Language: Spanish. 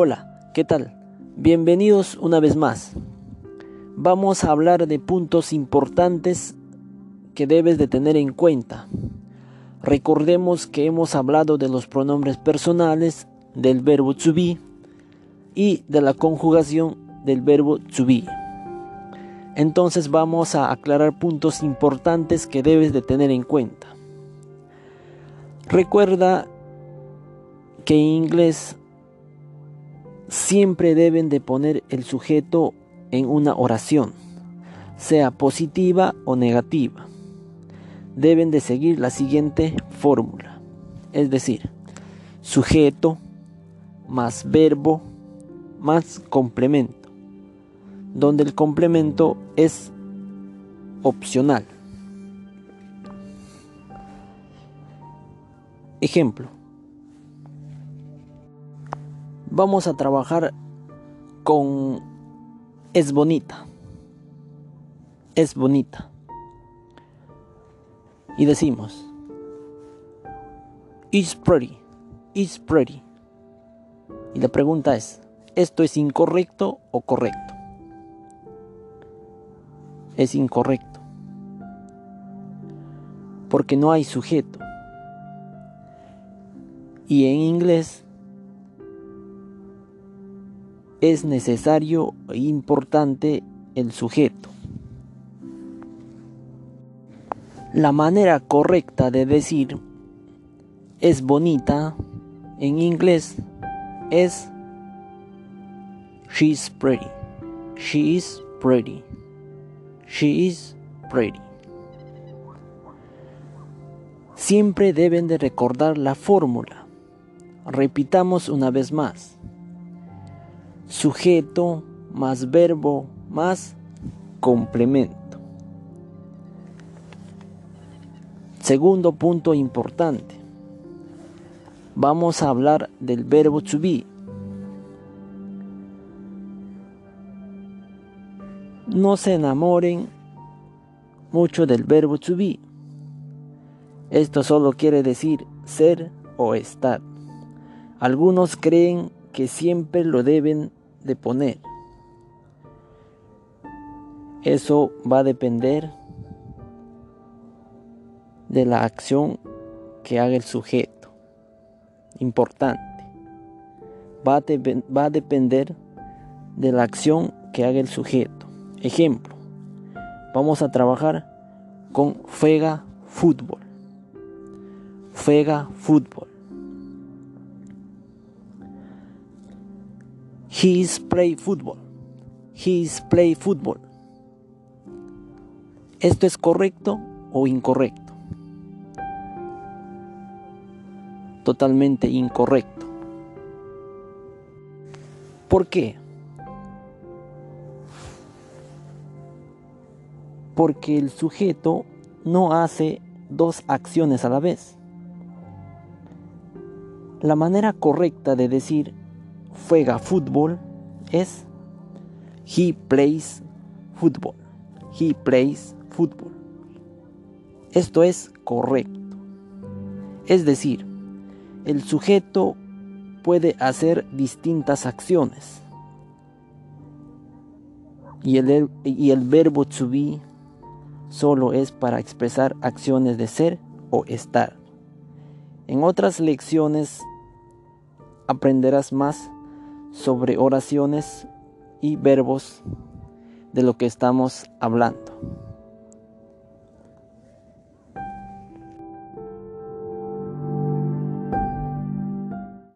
Hola, ¿qué tal? Bienvenidos una vez más. Vamos a hablar de puntos importantes que debes de tener en cuenta. Recordemos que hemos hablado de los pronombres personales, del verbo to be y de la conjugación del verbo to be. Entonces vamos a aclarar puntos importantes que debes de tener en cuenta. Recuerda que en inglés siempre deben de poner el sujeto en una oración, sea positiva o negativa. Deben de seguir la siguiente fórmula, es decir, sujeto más verbo más complemento, donde el complemento es opcional. Ejemplo, vamos a trabajar con es bonita. Es bonita. Y decimos is pretty. Is pretty. Y la pregunta es, ¿esto es incorrecto o correcto? Es incorrecto. Porque no hay sujeto. Y en inglés es necesario e importante el sujeto. La manera correcta de decir es bonita en inglés es she's pretty. She is pretty. She is pretty. Siempre deben de recordar la fórmula. Repitamos una vez más sujeto más verbo más complemento. Segundo punto importante. Vamos a hablar del verbo to be. No se enamoren mucho del verbo to be. Esto solo quiere decir ser o estar. Algunos creen que siempre lo deben de poner. Eso va a depender de la acción que haga el sujeto. Importante. Va a, va a depender de la acción que haga el sujeto. Ejemplo. Vamos a trabajar con Fega Fútbol. Fega Fútbol. He's play football. He's play football. ¿Esto es correcto o incorrecto? Totalmente incorrecto. ¿Por qué? Porque el sujeto no hace dos acciones a la vez. La manera correcta de decir juega fútbol es he plays football. He plays football. Esto es correcto. Es decir, el sujeto puede hacer distintas acciones. Y el, y el verbo to be solo es para expresar acciones de ser o estar. En otras lecciones aprenderás más sobre oraciones y verbos de lo que estamos hablando.